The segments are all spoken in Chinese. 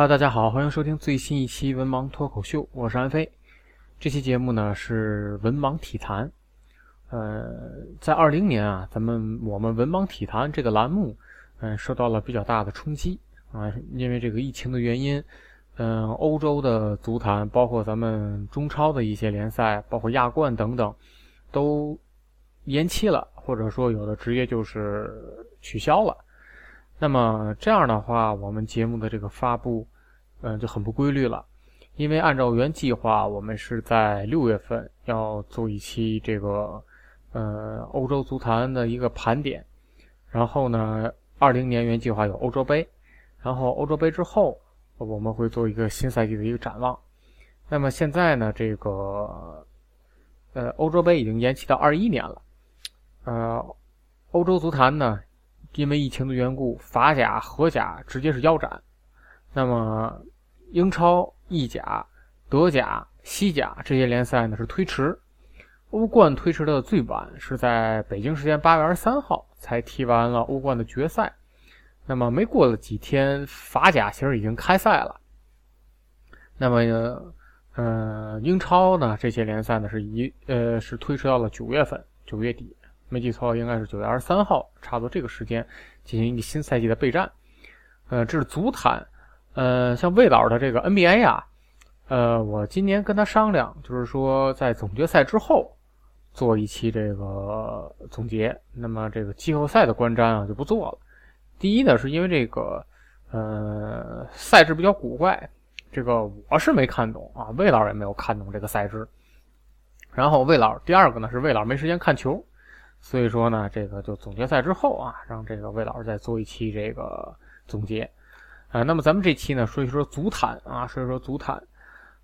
哈喽，大家好，欢迎收听最新一期《文盲脱口秀》，我是安飞。这期节目呢是文盲体坛。呃，在二零年啊，咱们我们文盲体坛这个栏目，嗯，受到了比较大的冲击啊，因为这个疫情的原因，嗯，欧洲的足坛，包括咱们中超的一些联赛，包括亚冠等等，都延期了，或者说有的直接就是取消了。那么这样的话，我们节目的这个发布，嗯，就很不规律了。因为按照原计划，我们是在六月份要做一期这个，呃，欧洲足坛的一个盘点。然后呢，二零年原计划有欧洲杯，然后欧洲杯之后，我们会做一个新赛季的一个展望。那么现在呢，这个，呃，欧洲杯已经延期到二一年了。呃，欧洲足坛呢？因为疫情的缘故，法甲、荷甲直接是腰斩。那么，英超、意甲、德甲、西甲这些联赛呢是推迟。欧冠推迟的最晚是在北京时间八月二十三号才踢完了欧冠的决赛。那么没过了几天，法甲其实已经开赛了。那么，呃，英超呢这些联赛呢是一呃是推迟到了九月份，九月底。没记错，应该是九月二十三号，差不多这个时间进行一个新赛季的备战。呃，这是足坛。呃，像魏老师的这个 NBA 啊，呃，我今年跟他商量，就是说在总决赛之后做一期这个总结。那么这个季后赛的观瞻啊就不做了。第一呢，是因为这个呃赛制比较古怪，这个我是没看懂啊，魏老师也没有看懂这个赛制。然后魏老第二个呢是魏老师没时间看球。所以说呢，这个就总决赛之后啊，让这个魏老师再做一期这个总结，啊，那么咱们这期呢，说一说足坛啊，说一说足坛，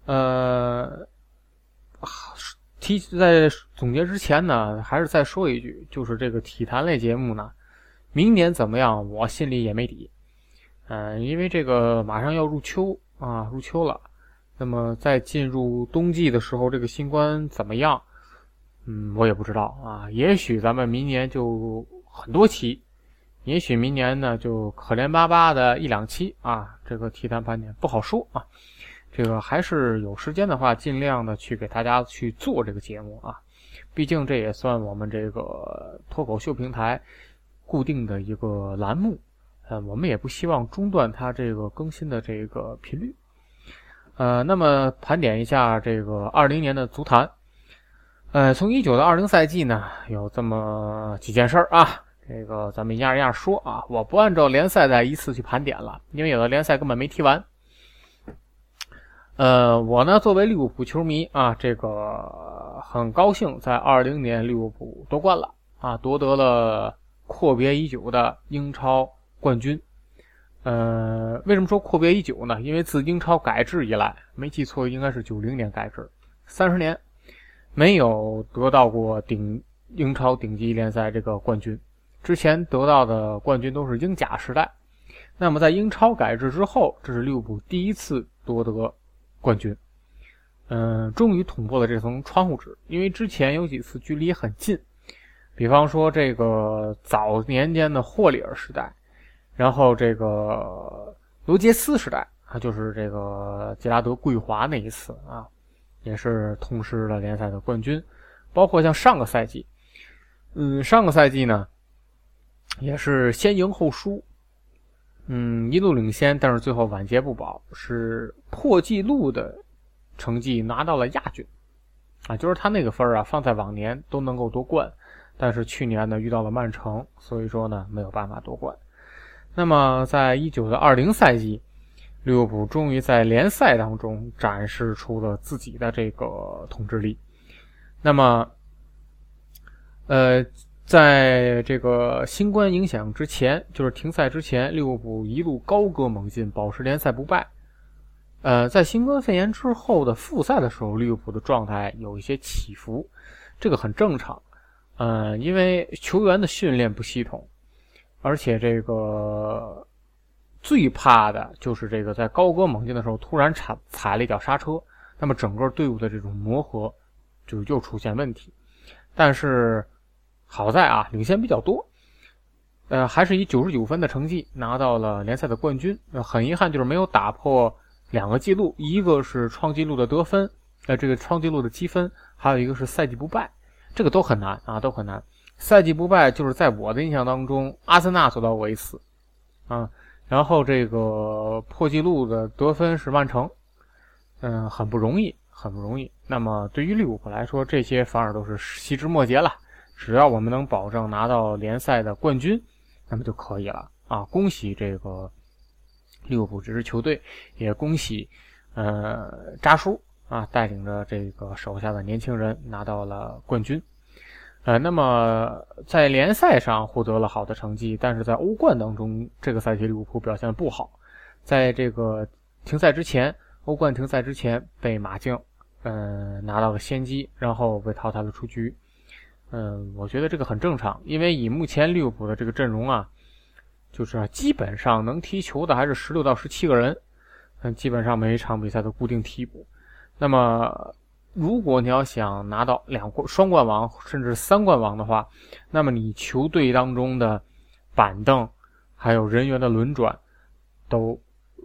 呃，提在总结之前呢，还是再说一句，就是这个体坛类节目呢，明年怎么样，我心里也没底，嗯，因为这个马上要入秋啊，入秋了，那么在进入冬季的时候，这个新冠怎么样？嗯，我也不知道啊。也许咱们明年就很多期，也许明年呢就可怜巴巴的一两期啊。这个体坛盘点不好说啊。这个还是有时间的话，尽量的去给大家去做这个节目啊。毕竟这也算我们这个脱口秀平台固定的一个栏目，呃，我们也不希望中断它这个更新的这个频率。呃，那么盘点一下这个二零年的足坛。呃，从一九到二零赛季呢，有这么几件事儿啊。这个咱们一样一样说啊。我不按照联赛再一次去盘点了，因为有的联赛根本没踢完。呃，我呢作为利物浦球迷啊，这个很高兴在二零年利物浦夺冠了啊，夺得了阔别已久的英超冠军。呃，为什么说阔别已久呢？因为自英超改制以来，没记错应该是九零年改制，三十年。没有得到过顶英超顶级联赛这个冠军，之前得到的冠军都是英甲时代。那么在英超改制之后，这是利物浦第一次夺得冠军。嗯，终于捅破了这层窗户纸，因为之前有几次距离很近，比方说这个早年间的霍里尔时代，然后这个罗杰斯时代啊，就是这个杰拉德桂华那一次啊，也是痛失了联赛的冠军。包括像上个赛季，嗯，上个赛季呢，也是先赢后输，嗯，一路领先，但是最后晚节不保，是破纪录的成绩拿到了亚军，啊，就是他那个分啊，放在往年都能够夺冠，但是去年呢遇到了曼城，所以说呢没有办法夺冠。那么在一九的二零赛季，利物浦终于在联赛当中展示出了自己的这个统治力。那么，呃，在这个新冠影响之前，就是停赛之前，利物浦一路高歌猛进，保持联赛不败。呃，在新冠肺炎之后的复赛的时候，利物浦的状态有一些起伏，这个很正常。嗯，因为球员的训练不系统，而且这个最怕的就是这个在高歌猛进的时候突然踩踩了一脚刹车，那么整个队伍的这种磨合。就又出现问题，但是好在啊，领先比较多，呃，还是以九十九分的成绩拿到了联赛的冠军。呃，很遗憾就是没有打破两个记录，一个是创纪录的得分，呃，这个创纪录的积分，还有一个是赛季不败，这个都很难啊，都很难。赛季不败就是在我的印象当中，阿森纳做到过一次，啊，然后这个破纪录的得分是曼城，嗯，很不容易。很不容易。那么对于利物浦来说，这些反而都是细枝末节了。只要我们能保证拿到联赛的冠军，那么就可以了啊！恭喜这个利物浦这支球队，也恭喜呃扎叔啊带领着这个手下的年轻人拿到了冠军。呃，那么在联赛上获得了好的成绩，但是在欧冠当中，这个赛季利物浦表现不好。在这个停赛之前。欧冠停赛之前被马竞，嗯，拿到了先机，然后被淘汰了出局。嗯，我觉得这个很正常，因为以目前利物浦的这个阵容啊，就是基本上能踢球的还是十六到十七个人，嗯，基本上每一场比赛都固定替补。那么，如果你要想拿到两冠、双冠王甚至三冠王的话，那么你球队当中的板凳还有人员的轮转都。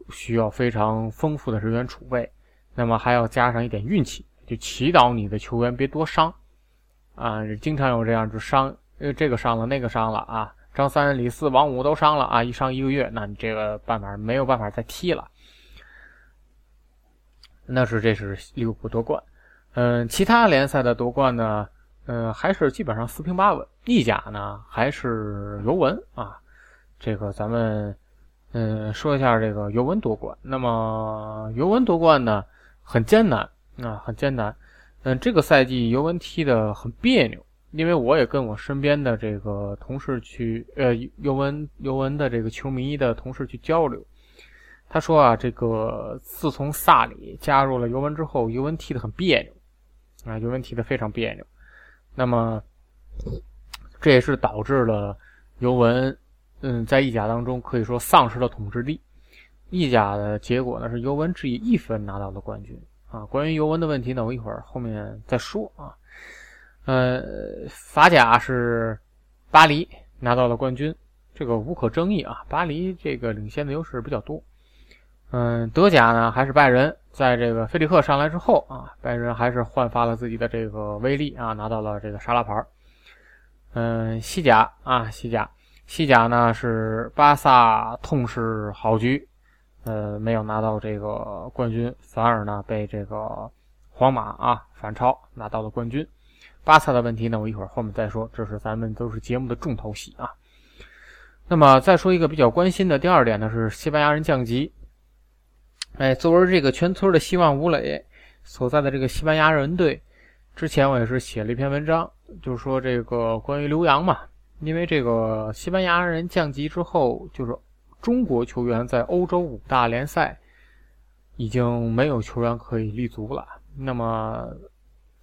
需要非常丰富的人员储备，那么还要加上一点运气，就祈祷你的球员别多伤啊！经常有这样，就伤，呃，这个伤了，那个伤了啊，张三李四王五都伤了啊，一伤一个月，那你这个办法没有办法再踢了。那是这是利物浦夺冠，嗯，其他联赛的夺冠呢，嗯，还是基本上四平八稳。意甲呢，还是尤文啊，这个咱们。嗯，说一下这个尤文夺冠。那么尤文夺冠呢，很艰难啊，很艰难。嗯，这个赛季尤文踢的很别扭，因为我也跟我身边的这个同事去，呃，尤文尤文的这个球迷的同事去交流，他说啊，这个自从萨里加入了尤文之后，尤文踢的很别扭啊，尤文踢的非常别扭。那么这也是导致了尤文。嗯，在意甲当中可以说丧失了统治力。意甲的结果呢是尤文只以一分拿到了冠军啊。关于尤文的问题呢，我一会儿后面再说啊。呃，法甲是巴黎拿到了冠军，这个无可争议啊。巴黎这个领先的优势比较多。嗯，德甲呢还是拜仁，在这个菲利克上来之后啊，拜仁还是焕发了自己的这个威力啊，拿到了这个沙拉牌。嗯，西甲啊，西甲。西甲呢是巴萨痛失好局，呃，没有拿到这个冠军，反而呢被这个皇马啊反超拿到了冠军。巴萨的问题呢，我一会儿后面再说，这是咱们都是节目的重头戏啊。那么再说一个比较关心的第二点呢，是西班牙人降级。哎，作为这个全村的希望吴磊所在的这个西班牙人队，之前我也是写了一篇文章，就是说这个关于留洋嘛。因为这个西班牙人降级之后，就是中国球员在欧洲五大联赛已经没有球员可以立足了。那么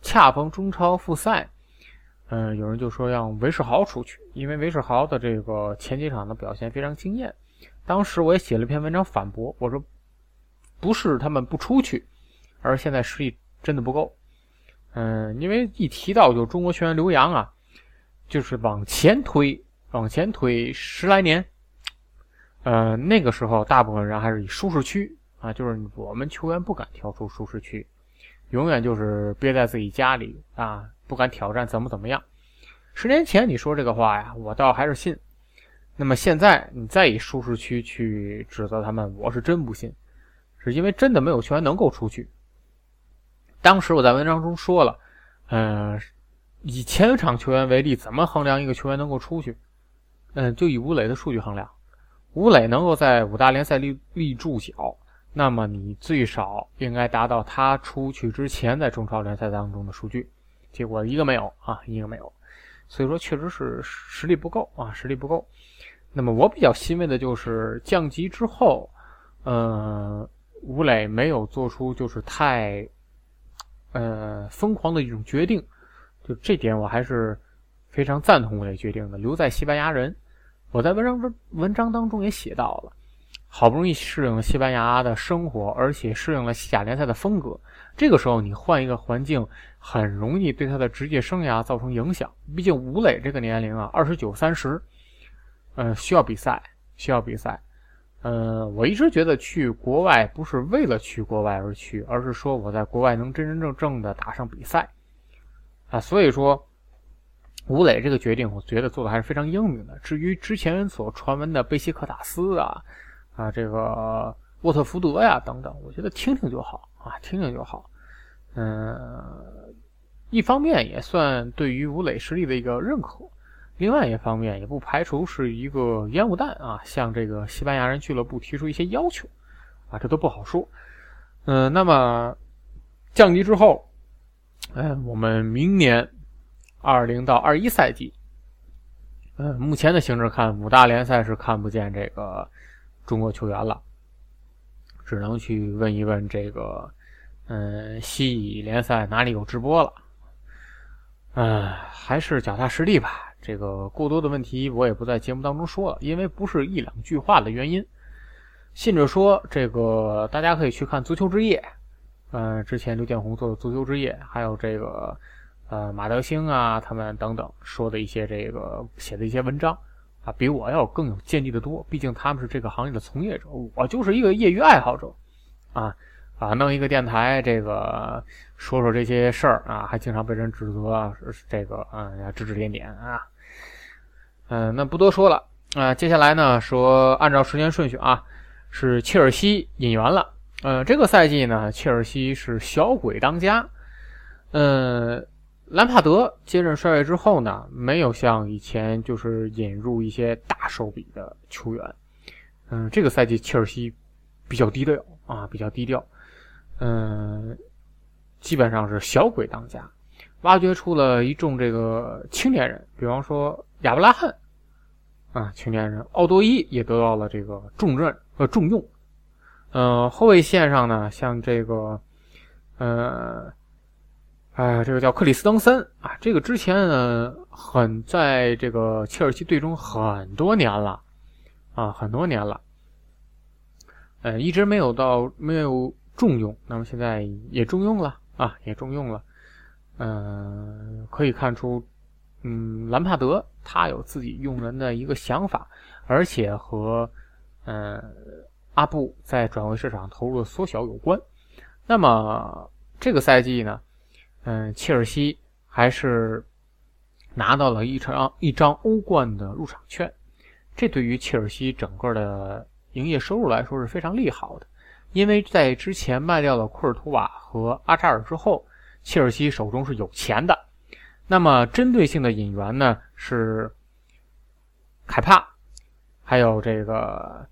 恰逢中超复赛，嗯，有人就说让韦世豪出去，因为韦世豪的这个前几场的表现非常惊艳。当时我也写了一篇文章反驳，我说不是他们不出去，而现在实力真的不够。嗯，因为一提到就中国球员留洋啊。就是往前推，往前推十来年，呃，那个时候大部分人还是以舒适区啊，就是我们球员不敢跳出舒适区，永远就是憋在自己家里啊，不敢挑战怎么怎么样。十年前你说这个话呀，我倒还是信。那么现在你再以舒适区去指责他们，我是真不信，是因为真的没有球员能够出去。当时我在文章中说了，嗯，以前场球员为例，怎么衡量一个球员能够出去？嗯，就以吴磊的数据衡量，吴磊能够在五大联赛立立住脚，那么你最少应该达到他出去之前在中超联赛当中的数据，结果一个没有啊，一个没有，所以说确实是实力不够啊，实力不够。那么我比较欣慰的就是降级之后，呃，吴磊没有做出就是太，呃，疯狂的一种决定，就这点我还是非常赞同吴磊决定的。留在西班牙人，我在文章文文章当中也写到了，好不容易适应了西班牙的生活，而且适应了西甲联赛的风格，这个时候你换一个环境，很容易对他的职业生涯造成影响。毕竟吴磊这个年龄啊，二十九三十。嗯，需要比赛，需要比赛。嗯，我一直觉得去国外不是为了去国外而去，而是说我在国外能真真正正的打上比赛啊。所以说，吴磊这个决定，我觉得做的还是非常英明的。至于之前所传闻的贝西克塔斯啊，啊，这个沃特福德呀等等，我觉得听听就好啊，听听就好。嗯，一方面也算对于吴磊实力的一个认可。另外一方面，也不排除是一个烟雾弹啊，向这个西班牙人俱乐部提出一些要求，啊，这都不好说。嗯，那么降级之后，嗯，我们明年二零到二一赛季，嗯，目前的形势看，五大联赛是看不见这个中国球员了，只能去问一问这个，嗯，西乙联赛哪里有直播了？嗯，还是脚踏实地吧。这个过多的问题我也不在节目当中说了，因为不是一两句话的原因。信者说，这个大家可以去看《足球之夜》，嗯，之前刘建宏做的《足球之夜》，还有这个呃马德兴啊他们等等说的一些这个写的一些文章啊，比我要更有见地的多。毕竟他们是这个行业的从业者，我就是一个业余爱好者啊啊，弄一个电台，这个说说这些事儿啊，还经常被人指责这个啊指指点点啊。嗯，那不多说了啊。接下来呢，说按照时间顺序啊，是切尔西引援了。呃，这个赛季呢，切尔西是小鬼当家。嗯，兰帕德接任帅位之后呢，没有像以前就是引入一些大手笔的球员。嗯，这个赛季切尔西比较低调啊，比较低调。嗯，基本上是小鬼当家，挖掘出了一众这个青年人，比方说。亚伯拉罕啊，青年人奥多伊也得到了这个重任和重用。嗯，后卫线上呢，像这个，呃，哎，这个叫克里斯滕森啊，这个之前呢，很在这个切尔西队中很多年了啊，很多年了，呃，一直没有到没有重用，那么现在也重用了啊，也重用了。嗯，可以看出。嗯，兰帕德他有自己用人的一个想法，而且和嗯阿布在转会市场投入的缩小有关。那么这个赛季呢，嗯，切尔西还是拿到了一张一张欧冠的入场券，这对于切尔西整个的营业收入来说是非常利好的，因为在之前卖掉了库尔图瓦和阿扎尔之后，切尔西手中是有钱的。那么针对性的引援呢是凯帕，还有这个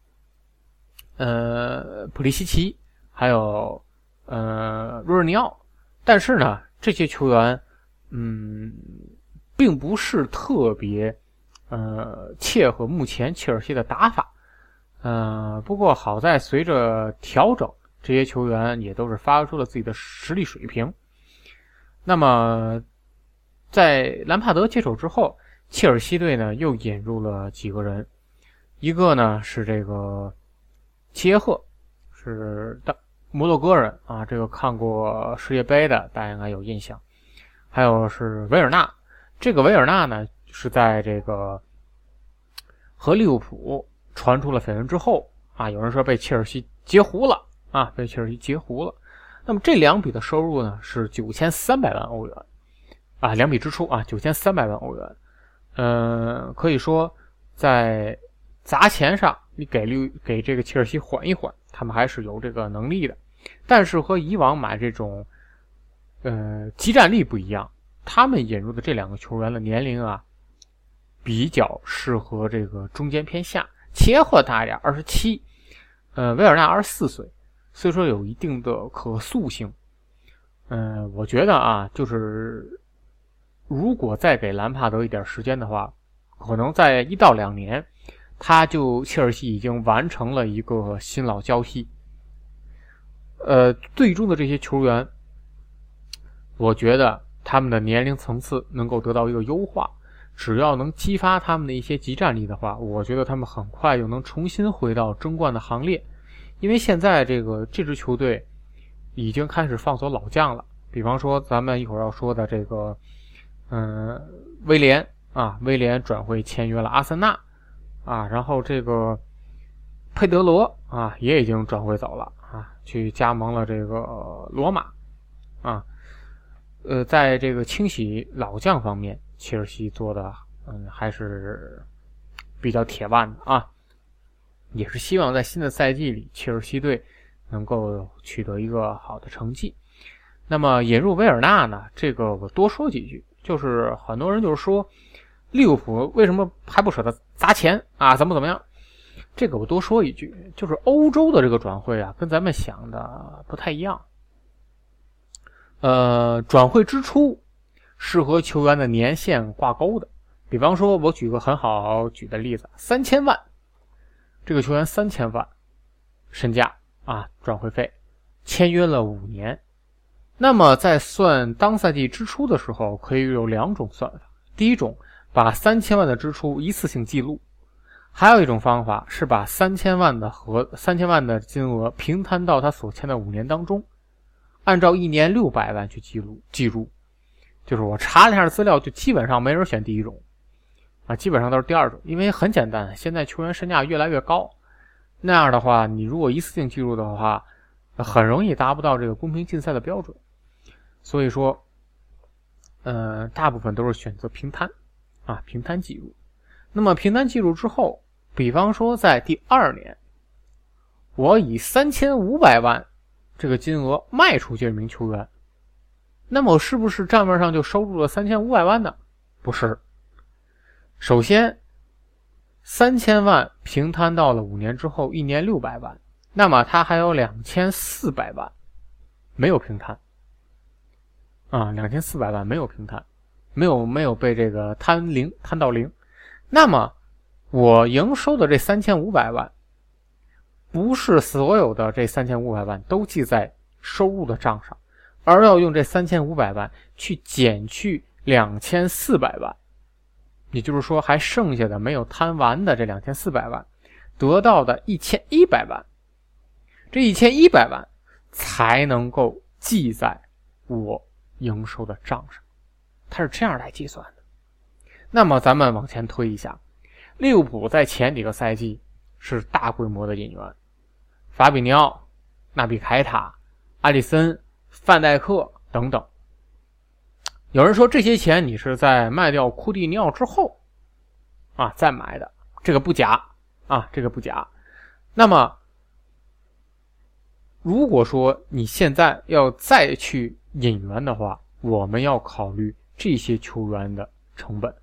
呃普利西奇，还有呃若日尼奥，但是呢这些球员嗯并不是特别呃切合目前切尔西的打法，呃不过好在随着调整，这些球员也都是发挥出了自己的实力水平，那么。在兰帕德接手之后，切尔西队呢又引入了几个人，一个呢是这个齐耶赫，是的摩洛哥人啊，这个看过世界杯的大家应该有印象。还有是维尔纳，这个维尔纳呢是在这个和利物浦传出了绯闻之后啊，有人说被切尔西截胡了啊，被切尔西截胡了。那么这两笔的收入呢是九千三百万欧元啊，两笔支出啊九千三百万欧元。嗯，可以说在砸钱上，你给利给这个切尔西缓一缓，他们还是有这个能力的。但是和以往买这种呃集战力不一样，他们引入的这两个球员的年龄啊比较适合这个中间偏下，切赫大一点，二十七，呃，维尔纳二十四岁，所以说有一定的可塑性。嗯，我觉得啊，就是。如果再给兰帕德一点时间的话，可能在一到两年，他就切尔西已经完成了一个新老交替。呃，最终的这些球员，我觉得他们的年龄层次能够得到一个优化。只要能激发他们的一些集战力的话，我觉得他们很快就能重新回到争冠的行列。因为现在这个这支球队已经开始放走老将了，比方说咱们一会儿要说的这个。嗯，威廉啊，威廉转会签约了阿森纳啊，然后这个佩德罗啊也已经转会走了啊，去加盟了这个罗马啊。呃，在这个清洗老将方面，切尔西做的嗯还是比较铁腕的啊，也是希望在新的赛季里，切尔西队能够取得一个好的成绩。那么引入维尔纳呢，这个我多说几句。就是很多人就是说，利物浦为什么还不舍得砸钱啊？怎么怎么样？这个我多说一句，就是欧洲的这个转会啊，跟咱们想的不太一样。呃，转会支出是和球员的年限挂钩的。比方说，我举个很好举的例子，三千万，这个球员三千万身价啊，转会费，签约了五年。那么在算当赛季支出的时候，可以有两种算法。第一种，把三千万的支出一次性记录；还有一种方法是把三千万的和三千万的金额平摊到他所签的五年当中，按照一年六百万去记录记住。就是我查了一下资料，就基本上没人选第一种，啊，基本上都是第二种，因为很简单，现在球员身价越来越高，那样的话，你如果一次性记录的话，很容易达不到这个公平竞赛的标准。所以说，呃，大部分都是选择平摊，啊，平摊记录。那么平摊记录之后，比方说在第二年，我以三千五百万这个金额卖出这名球员，那么我是不是账面上就收入了三千五百万呢？不是。首先，三千万平摊到了五年之后，一年六百万，那么他还有两千四百万没有平摊。啊，两千四百万没有平摊，没有没有被这个摊零摊到零，那么我营收的这三千五百万，不是所有的这三千五百万都记在收入的账上，而要用这三千五百万去减去两千四百万，也就是说还剩下的没有摊完的这两千四百万，得到的一千一百万，这一千一百万才能够记在我。营收的账上，它是这样来计算的。那么咱们往前推一下，利物浦在前几个赛季是大规模的引援，法比尼奥、纳比凯塔、阿里森、范戴克等等。有人说这些钱你是在卖掉库蒂尼奥之后啊再买的，这个不假啊，这个不假。那么如果说你现在要再去，引援的话，我们要考虑这些球员的成本，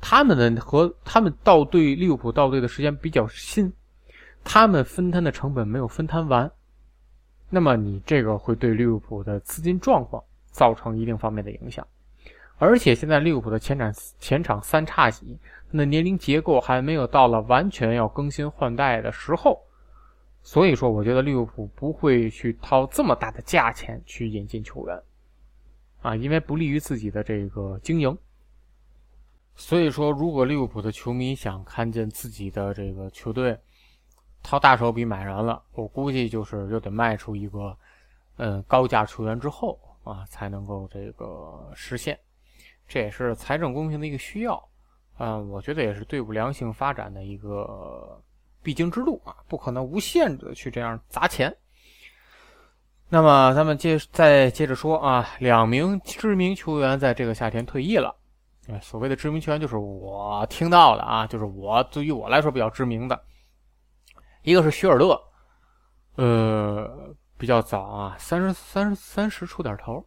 他们的和他们到队利物浦到队的时间比较新，他们分摊的成本没有分摊完，那么你这个会对利物浦的资金状况造成一定方面的影响，而且现在利物浦的前场前场三叉戟，那年龄结构还没有到了完全要更新换代的时候。所以说，我觉得利物浦不会去掏这么大的价钱去引进球员，啊，因为不利于自己的这个经营。所以说，如果利物浦的球迷想看见自己的这个球队掏大手笔买人了，我估计就是又得卖出一个嗯高价球员之后啊，才能够这个实现。这也是财政公平的一个需要嗯，我觉得也是队伍良性发展的一个必经之路啊，不可能无限制的去这样砸钱。那么咱们接再接着说啊，两名知名球员在这个夏天退役了。哎，所谓的知名球员就是我听到的啊，就是我对于我来说比较知名的，一个是许尔勒，呃，比较早啊，三十三十三十出点头。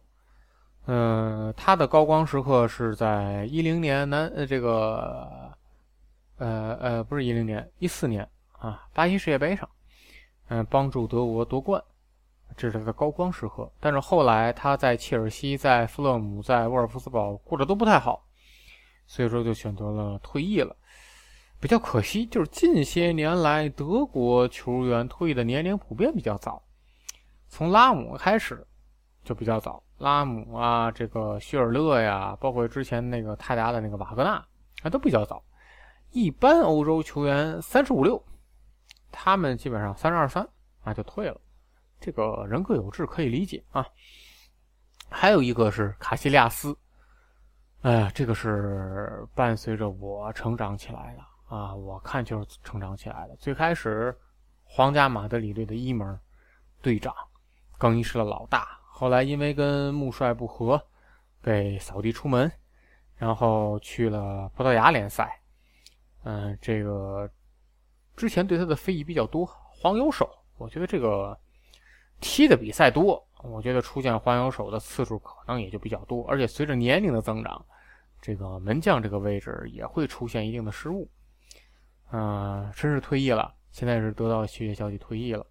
嗯，他的高光时刻是在一零年南呃这个，呃呃不是一零年一四年啊巴西世界杯上，嗯帮助德国夺冠，这是他的高光时刻。但是后来他在切尔西、在富勒姆、在沃尔夫斯堡过得都不太好，所以说就选择了退役了。比较可惜就是近些年来德国球员退役的年龄普遍比较早，从拉姆开始就比较早。拉姆啊，这个希尔勒呀，包括之前那个泰达的那个瓦格纳，啊，都比较早。一般欧洲球员三十五六，他们基本上三十二三啊就退了。这个人各有志，可以理解啊。还有一个是卡西利亚斯，哎，这个是伴随着我成长起来的啊，我看就是成长起来的。最开始皇家马德里队的一门队长，更衣室的老大。后来因为跟穆帅不和，被扫地出门，然后去了葡萄牙联赛。嗯，这个之前对他的非议比较多，黄油手。我觉得这个踢的比赛多，我觉得出现黄油手的次数可能也就比较多。而且随着年龄的增长，这个门将这个位置也会出现一定的失误。嗯，真是退役了，现在是得到续约消息退役了，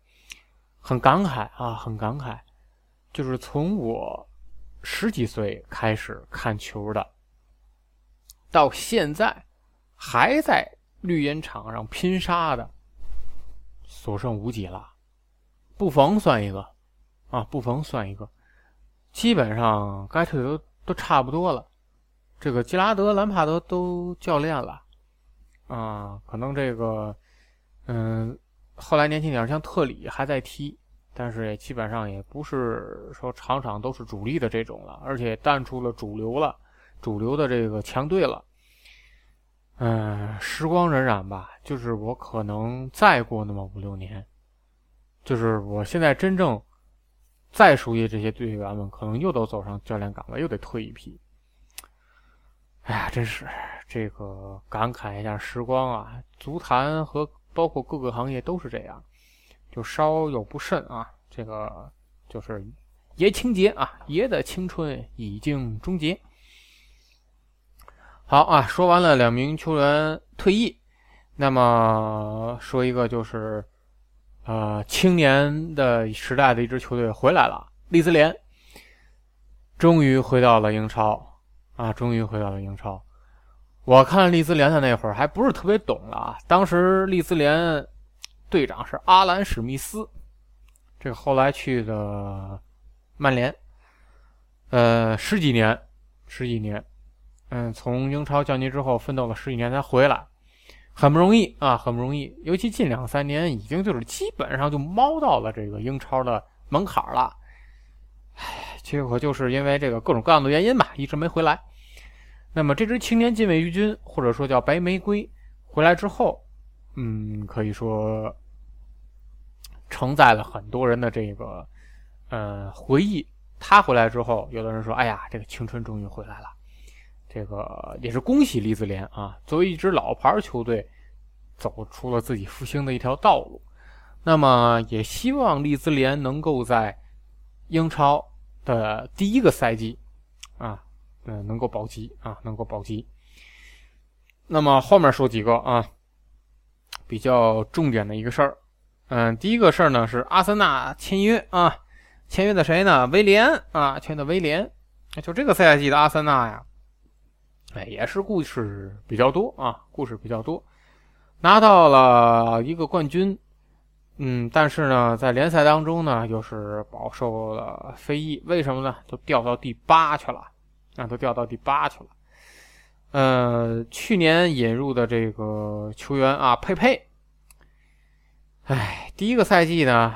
很感慨啊，很感慨。就是从我十几岁开始看球的，到现在还在绿茵场上拼杀的，所剩无几了。布冯算一个啊，布冯算一个，基本上该退的都都差不多了。这个吉拉德、兰帕德都教练了啊，可能这个嗯，后来年轻点像特里还在踢。但是也基本上也不是说场场都是主力的这种了，而且淡出了主流了，主流的这个强队了。嗯，时光荏苒吧，就是我可能再过那么五六年，就是我现在真正再熟悉这些队员们，可能又都走上教练岗位，又得退一批。哎呀，真是这个感慨一下时光啊！足坛和包括各个行业都是这样。就稍有不慎啊，这个就是爷青结啊，爷的青春已经终结。好啊，说完了两名球员退役，那么说一个就是，呃，青年的时代的一支球队回来了，利兹联，终于回到了英超啊，终于回到了英超。我看利兹联的那会儿还不是特别懂啊，当时利兹联。队长是阿兰史密斯，这个后来去的曼联，呃，十几年，十几年，嗯，从英超降级之后奋斗了十几年才回来，很不容易啊，很不容易。尤其近两三年，已经就是基本上就猫到了这个英超的门槛了。唉，结果就是因为这个各种各样的原因吧，一直没回来。那么这支青年禁卫军，或者说叫白玫瑰，回来之后。嗯，可以说承载了很多人的这个呃回忆。他回来之后，有的人说：“哎呀，这个青春终于回来了。”这个也是恭喜利兹联啊！作为一支老牌球队，走出了自己复兴的一条道路。那么，也希望利兹联能够在英超的第一个赛季啊，嗯，能够保级啊，能够保级。那么后面说几个啊。比较重点的一个事儿，嗯，第一个事儿呢是阿森纳签约啊，签约的谁呢？威廉啊，签的威廉。就这个赛季的阿森纳呀，也是故事比较多啊，故事比较多，拿到了一个冠军，嗯，但是呢，在联赛当中呢，又是饱受了非议，为什么呢？都掉到第八去了，啊，都掉到第八去了。呃，去年引入的这个球员啊，佩佩，哎，第一个赛季呢，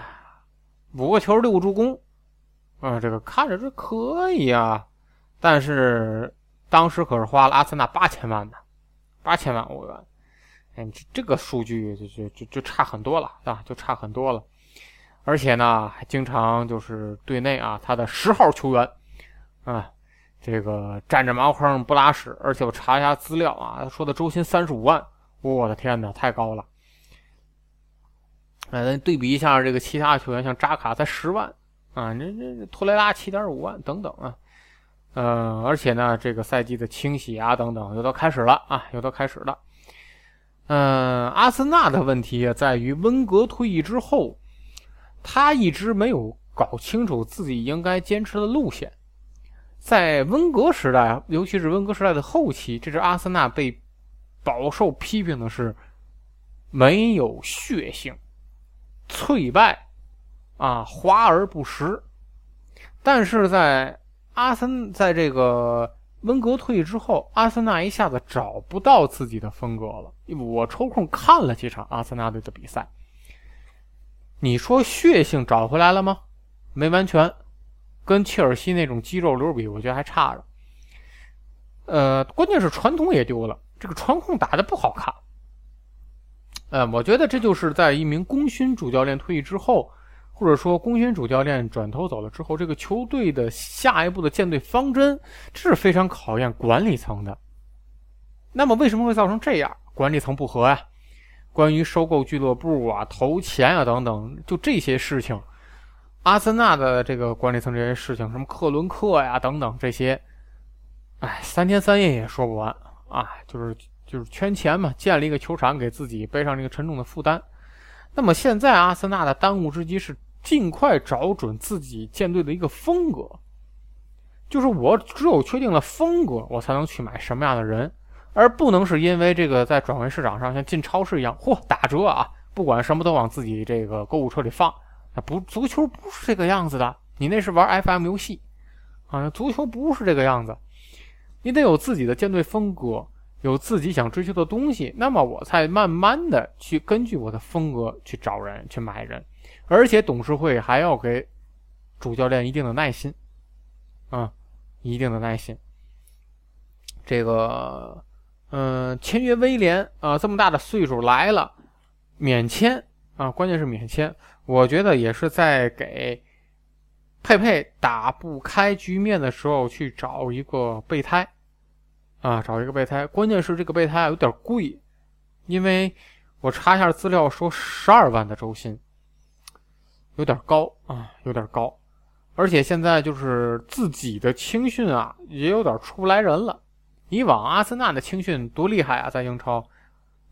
五个球六助攻，啊，这个看着是可以啊，但是当时可是花了阿森纳八千万呢，八千万欧元。哎，这这个数据就就就就差很多了啊，就差很多了。而且呢，还经常就是队内啊，他的十号球员啊，这个占着茅坑不拉屎。而且我查一下资料啊，他说的周薪三十五万，我的天哪，太高了。哎，咱对比一下这个其他球员，像扎卡才十万啊，这这托雷拉七点五万等等啊。呃，而且呢，这个赛季的清洗啊等等又都开始了啊，又都开始了。嗯，阿森纳的问题在于温格退役之后，他一直没有搞清楚自己应该坚持的路线。在温格时代，尤其是温格时代的后期，这支阿森纳被饱受批评的是没有血性、脆败啊、华而不实。但是在阿森在这个。温格退役之后，阿森纳一下子找不到自己的风格了。我抽空看了几场阿森纳队的比赛，你说血性找回来了吗？没完全，跟切尔西那种肌肉流比，我觉得还差着。呃，关键是传统也丢了，这个传控打的不好看。呃，我觉得这就是在一名功勋主教练退役之后。或者说，功勋主教练转头走了之后，这个球队的下一步的建队方针，这是非常考验管理层的。那么，为什么会造成这样？管理层不和呀？关于收购俱乐部啊、投钱啊等等，就这些事情，阿森纳的这个管理层这些事情，什么克伦克呀等等这些，哎，三天三夜也说不完啊！就是就是圈钱嘛，建了一个球场，给自己背上这个沉重的负担。那么现在，阿森纳的当务之急是。尽快找准自己舰队的一个风格，就是我只有确定了风格，我才能去买什么样的人，而不能是因为这个在转会市场上像进超市一样，嚯打折啊，不管什么都往自己这个购物车里放。啊，不，足球不是这个样子的，你那是玩 FM 游戏啊，足球不是这个样子，你得有自己的舰队风格，有自己想追求的东西，那么我才慢慢的去根据我的风格去找人去买人。而且董事会还要给主教练一定的耐心，啊，一定的耐心。这个，嗯，签约威廉啊，这么大的岁数来了，免签啊，关键是免签。我觉得也是在给佩佩打不开局面的时候去找一个备胎，啊，找一个备胎。关键是这个备胎有点贵，因为我查一下资料说十二万的周薪。有点高啊，有点高，而且现在就是自己的青训啊，也有点出不来人了。以往阿森纳的青训多厉害啊，在英超，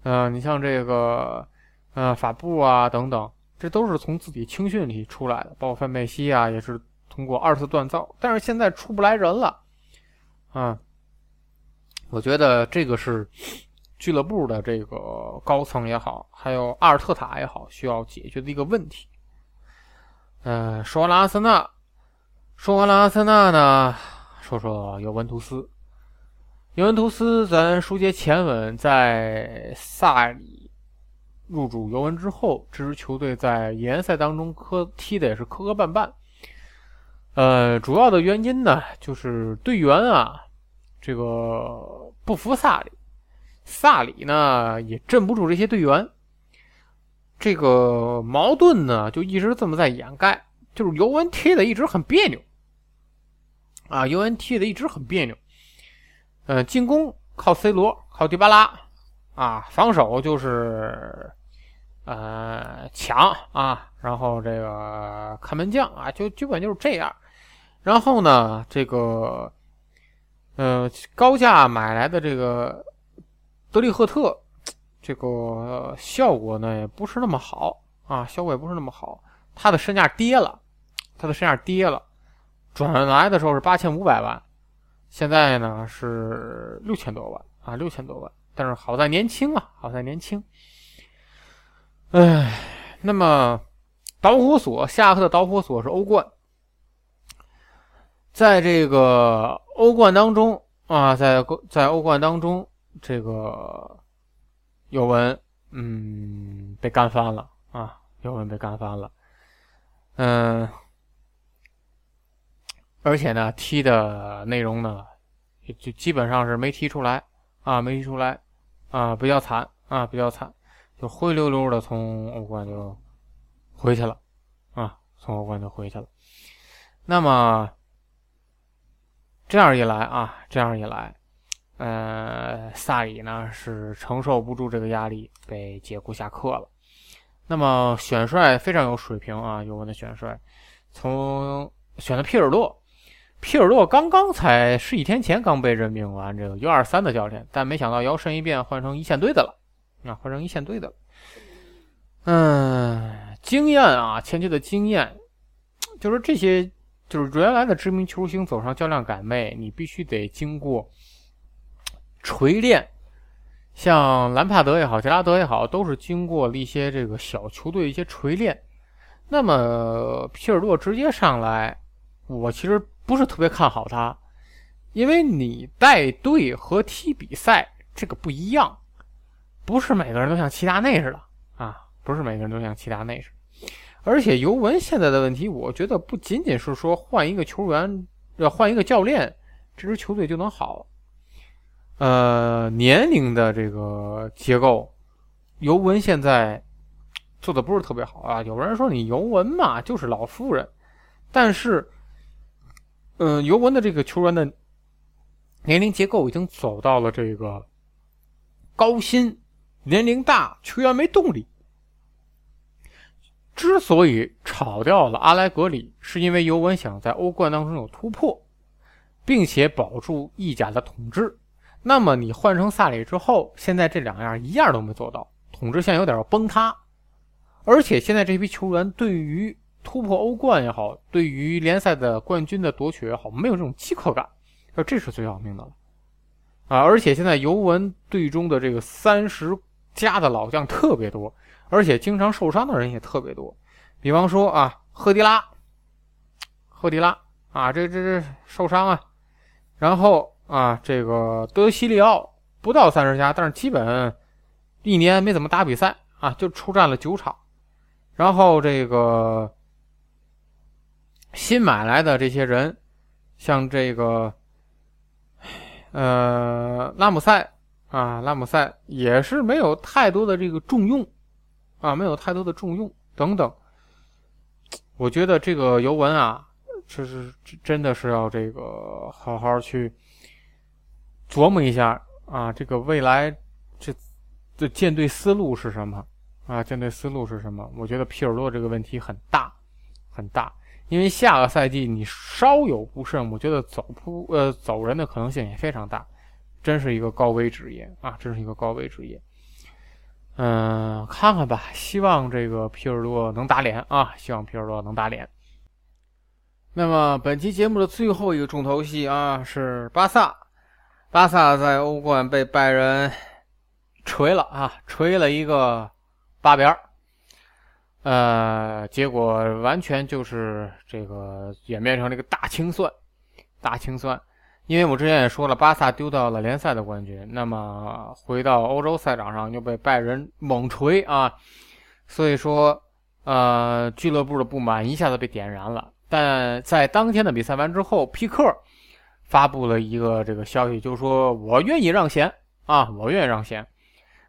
嗯，你像这个，呃，法布啊等等，这都是从自己青训里出来的，包括范佩西啊，也是通过二次锻造。但是现在出不来人了，啊，我觉得这个是俱乐部的这个高层也好，还有阿尔特塔也好，需要解决的一个问题。嗯，说完了阿森纳，说完了阿森纳呢，说说尤文图斯。尤文图斯，咱书接前文，在萨里入主尤文之后，这支球队在联赛当中磕踢的也是磕磕绊绊。呃，主要的原因呢，就是队员啊，这个不服萨里，萨里呢也镇不住这些队员。这个矛盾呢，就一直这么在掩盖，就是尤文踢的一直很别扭，啊，尤文踢的一直很别扭，呃，进攻靠 C 罗，靠迪巴拉，啊，防守就是呃抢啊，然后这个看门将啊，就基本就是这样，然后呢，这个呃高价买来的这个德利赫特。这个效果呢也不是那么好啊，效果也不是那么好。他的身价跌了，他的身价跌了。转来的时候是八千五百万，现在呢是六千多万啊，六千多万。但是好在年轻啊，好在年轻。哎，那么导火索，下课的导火索是欧冠。在这个欧冠当中啊，在在欧冠当中，这个。尤文，嗯，被干翻了啊！尤文被干翻了，嗯，而且呢，踢的内容呢，就基本上是没踢出来啊，没踢出来，啊，比较惨啊，比较惨，就灰溜溜的从欧冠就回去了啊，从欧冠就回去了。那么这样一来啊，这样一来，呃，萨里呢是承受不住这个压力，被解雇下课了。那么选帅非常有水平啊，尤文的选帅，从选的皮尔洛。皮尔洛刚刚才十几天前刚被任命完这个 U 二三的教练，但没想到摇身一变换成一线队的了，啊，换成一线队的。嗯，经验啊，前期的经验，就是这些，就是原来的知名球星走上教练岗位，你必须得经过锤炼。像兰帕德也好，杰拉德也好，都是经过了一些这个小球队一些锤炼。那么皮尔洛直接上来，我其实。不是特别看好他，因为你带队和踢比赛这个不一样，不是每个人都像齐达内似的啊，不是每个人都像齐达内似的。而且尤文现在的问题，我觉得不仅仅是说换一个球员，要换一个教练，这支球队就能好。呃，年龄的这个结构，尤文现在做的不是特别好啊。有人说你尤文嘛，就是老妇人，但是。嗯，尤文的这个球员的年龄结构已经走到了这个高薪、年龄大、球员没动力。之所以炒掉了阿莱格里，是因为尤文想在欧冠当中有突破，并且保住意甲的统治。那么你换成萨里之后，现在这两样一样都没做到，统治线有点要崩塌。而且现在这批球员对于突破欧冠也好，对于联赛的冠军的夺取也好，没有这种饥渴感，说这是最要命的了啊！而且现在尤文队中的这个三十加的老将特别多，而且经常受伤的人也特别多。比方说啊，赫迪拉，赫迪拉啊，这这这受伤啊。然后啊，这个德西利奥不到三十加，但是基本一年没怎么打比赛啊，就出战了九场。然后这个。新买来的这些人，像这个，呃，拉姆塞啊，拉姆塞也是没有太多的这个重用，啊，没有太多的重用等等。我觉得这个尤文啊，这是真的是要这个好好去琢磨一下啊，这个未来这的舰队思路是什么啊？舰队思路是什么？我觉得皮尔洛这个问题很大，很大。因为下个赛季你稍有不慎，我觉得走不呃走人的可能性也非常大，真是一个高危职业啊，真是一个高危职业。嗯，看看吧，希望这个皮尔洛能打脸啊，希望皮尔洛能打脸。那么本期节目的最后一个重头戏啊，是巴萨，巴萨在欧冠被拜仁锤了啊，锤了一个八边儿。呃，结果完全就是这个演变成了一个大清算，大清算。因为我之前也说了，巴萨丢到了联赛的冠军，那么回到欧洲赛场上又被拜仁猛锤啊，所以说，呃，俱乐部的不满一下子被点燃了。但在当天的比赛完之后，皮克发布了一个这个消息，就是说我愿意让贤啊，我愿意让贤。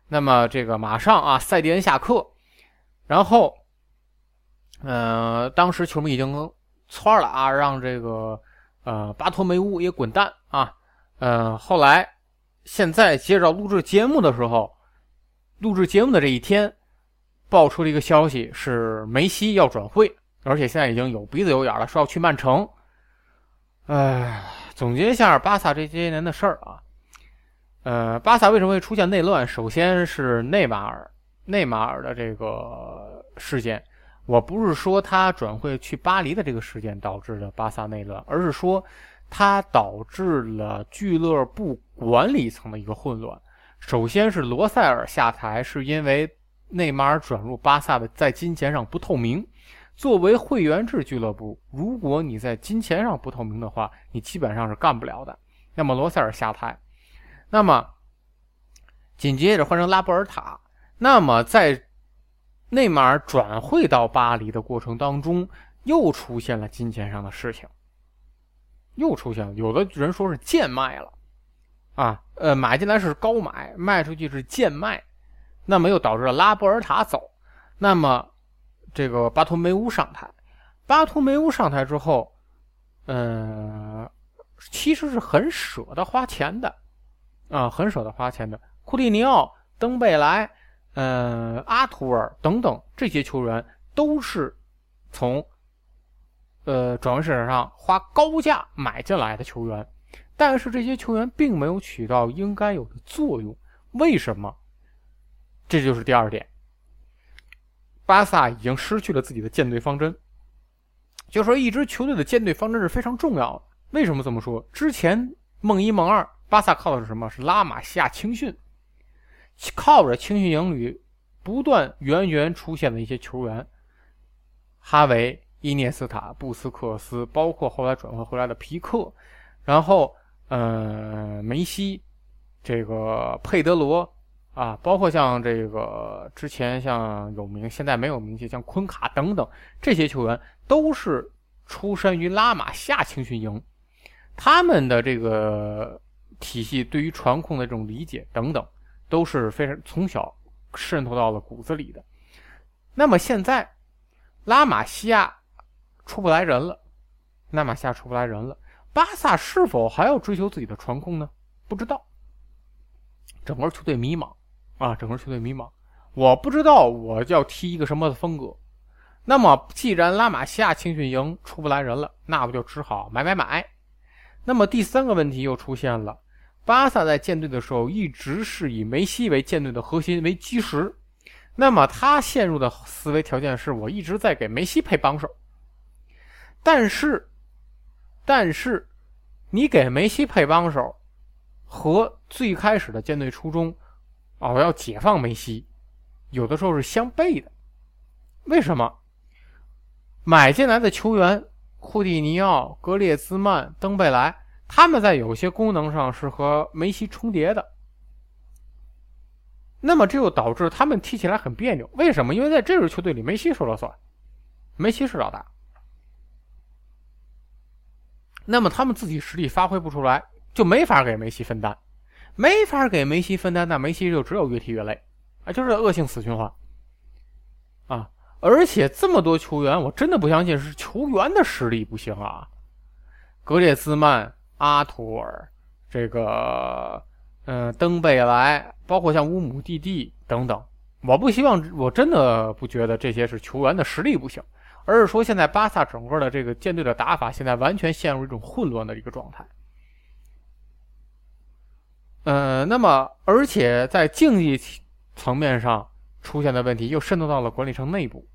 那么这个马上啊，赛迪恩下课，然后。呃，当时球迷已经窜了啊，让这个呃巴托梅乌也滚蛋啊。呃，后来现在接着录制节目的时候，录制节目的这一天，爆出了一个消息，是梅西要转会，而且现在已经有鼻子有眼了，说要去曼城。哎，总结一下巴萨这些年的事儿啊，呃，巴萨为什么会出现内乱？首先是内马尔，内马尔的这个事件。我不是说他转会去巴黎的这个事件导致的巴萨内乱，而是说它导致了俱乐部管理层的一个混乱。首先是罗塞尔下台，是因为内马尔转入巴萨的在金钱上不透明。作为会员制俱乐部，如果你在金钱上不透明的话，你基本上是干不了的。那么罗塞尔下台，那么紧接着换成拉波尔塔，那么在。内马尔转会到巴黎的过程当中，又出现了金钱上的事情，又出现了。有的人说是贱卖了，啊，呃，买进来是高买，卖出去是贱卖，那么又导致了拉波尔塔走，那么这个巴图梅乌上台，巴图梅乌上台之后，嗯、其实是很舍得花钱的，啊，很舍得花钱的。库蒂尼奥、登贝莱、呃，阿图尔等等这些球员都是从呃转会市场上花高价买进来的球员，但是这些球员并没有起到应该有的作用。为什么？这就是第二点。巴萨已经失去了自己的舰队方针，就说一支球队的舰队方针是非常重要的。为什么这么说？之前梦一梦二，巴萨靠的是什么？是拉玛西亚青训，靠着青训营里不断源源出现的一些球员，哈维、伊涅斯塔、布斯克斯，包括后来转会回来的皮克，然后呃梅西，这个佩德罗啊，包括像这个之前像有名现在没有名气像昆卡等等这些球员，都是出身于拉玛西亚青训营。他们的这个体系对于传控的这种理解等等，都是非常从小渗透到了骨子里的。那么现在，拉玛西亚出不来人了，拉玛西亚出不来人了，巴萨是否还要追求自己的传控呢？不知道，整个球队迷茫啊，整个球队迷茫。我不知道我要踢一个什么的风格。那么，既然拉玛西亚青训营出不来人了，那我就只好买买买。那么第三个问题又出现了，巴萨在建队的时候一直是以梅西为建队的核心为基石，那么他陷入的思维条件是我一直在给梅西配帮手，但是，但是，你给梅西配帮手和最开始的建队初衷，哦，要解放梅西，有的时候是相悖的，为什么？买进来的球员。库蒂尼奥、格列兹曼、登贝莱，他们在有些功能上是和梅西重叠的。那么这就导致他们踢起来很别扭。为什么？因为在这支球队里，梅西说了算，梅西是老大。那么他们自己实力发挥不出来，就没法给梅西分担，没法给梅西分担，那梅西就只有越踢越累，啊，就是恶性死循环，啊。而且这么多球员，我真的不相信是球员的实力不行啊！格列兹曼、阿图尔，这个，嗯，登贝莱，包括像乌姆蒂蒂等等，我不希望，我真的不觉得这些是球员的实力不行，而是说现在巴萨整个的这个舰队的打法，现在完全陷入一种混乱的一个状态。呃，那么而且在竞技层面上出现的问题，又渗透到了管理层内部。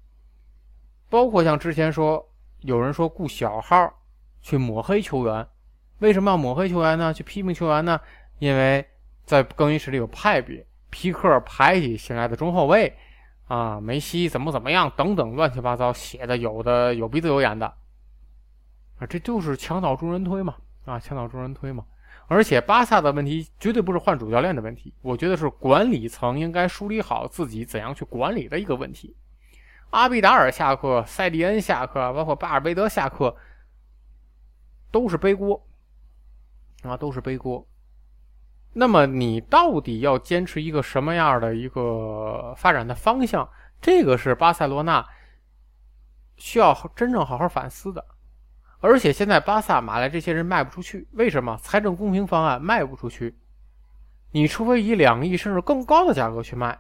包括像之前说，有人说雇小号去抹黑球员，为什么要抹黑球员呢？去批评球员呢？因为在更衣室里有派别，皮克排挤新来的中后卫，啊，梅西怎么怎么样等等乱七八糟写的，有的有鼻子有眼的，啊，这就是墙倒众人推嘛，啊，墙倒众人推嘛。而且巴萨的问题绝对不是换主教练的问题，我觉得是管理层应该梳理好自己怎样去管理的一个问题。阿比达尔下课，塞蒂恩下课，包括巴尔贝德下课，都是背锅啊，都是背锅。那么你到底要坚持一个什么样的一个发展的方向？这个是巴塞罗那需要真正好好反思的。而且现在巴萨买来这些人卖不出去，为什么？财政公平方案卖不出去。你除非以两亿甚至更高的价格去卖，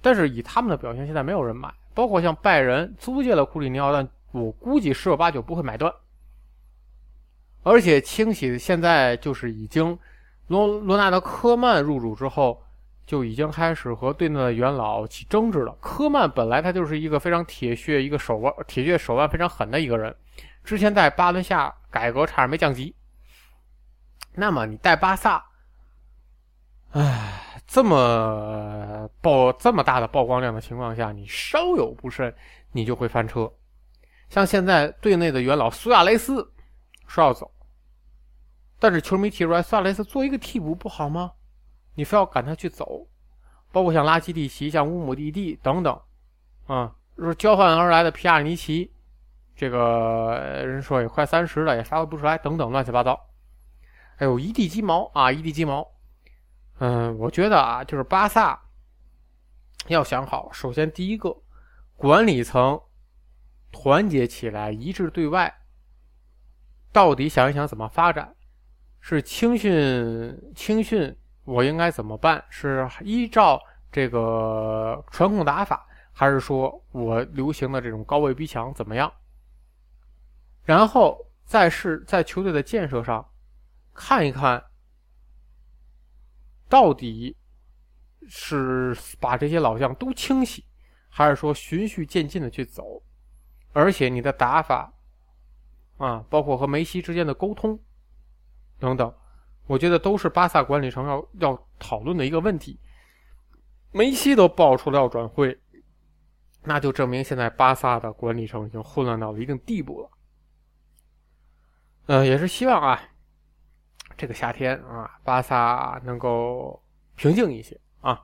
但是以他们的表现，现在没有人买。包括像拜仁租借了库里尼奥，但我估计十有八九不会买断。而且清洗现在就是已经罗罗纳德科曼入主之后，就已经开始和队内的元老起争执了。科曼本来他就是一个非常铁血、一个手腕铁血手腕非常狠的一个人，之前在巴伦下改革差点没降级。那么你带巴萨，唉。这么曝这么大的曝光量的情况下，你稍有不慎，你就会翻车。像现在队内的元老苏亚雷斯说要走，但是球迷提出来，苏亚雷斯做一个替补不好吗？你非要赶他去走？包括像拉基蒂奇、像乌姆蒂蒂等等，啊，说交换而来的皮亚尼奇，这个人说也快三十了，也发挥不出来，等等乱七八糟。哎呦一地鸡毛啊，一地鸡毛。嗯，我觉得啊，就是巴萨要想好，首先第一个，管理层团结起来，一致对外，到底想一想怎么发展？是青训青训，我应该怎么办？是依照这个传控打法，还是说我流行的这种高位逼抢怎么样？然后再是在球队的建设上看一看。到底是把这些老将都清洗，还是说循序渐进的去走？而且你的打法啊，包括和梅西之间的沟通等等，我觉得都是巴萨管理层要要讨论的一个问题。梅西都爆出了要转会，那就证明现在巴萨的管理层已经混乱到了一定地步了。嗯，也是希望啊。这个夏天啊，巴萨能够平静一些啊。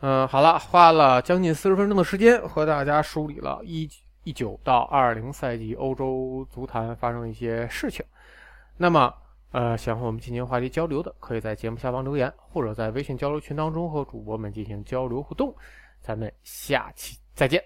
嗯，好了，花了将近四十分钟的时间和大家梳理了一一九到二零赛季欧洲足坛发生一些事情。那么，呃，想和我们进行话题交流的，可以在节目下方留言，或者在微信交流群当中和主播们进行交流互动。咱们下期再见。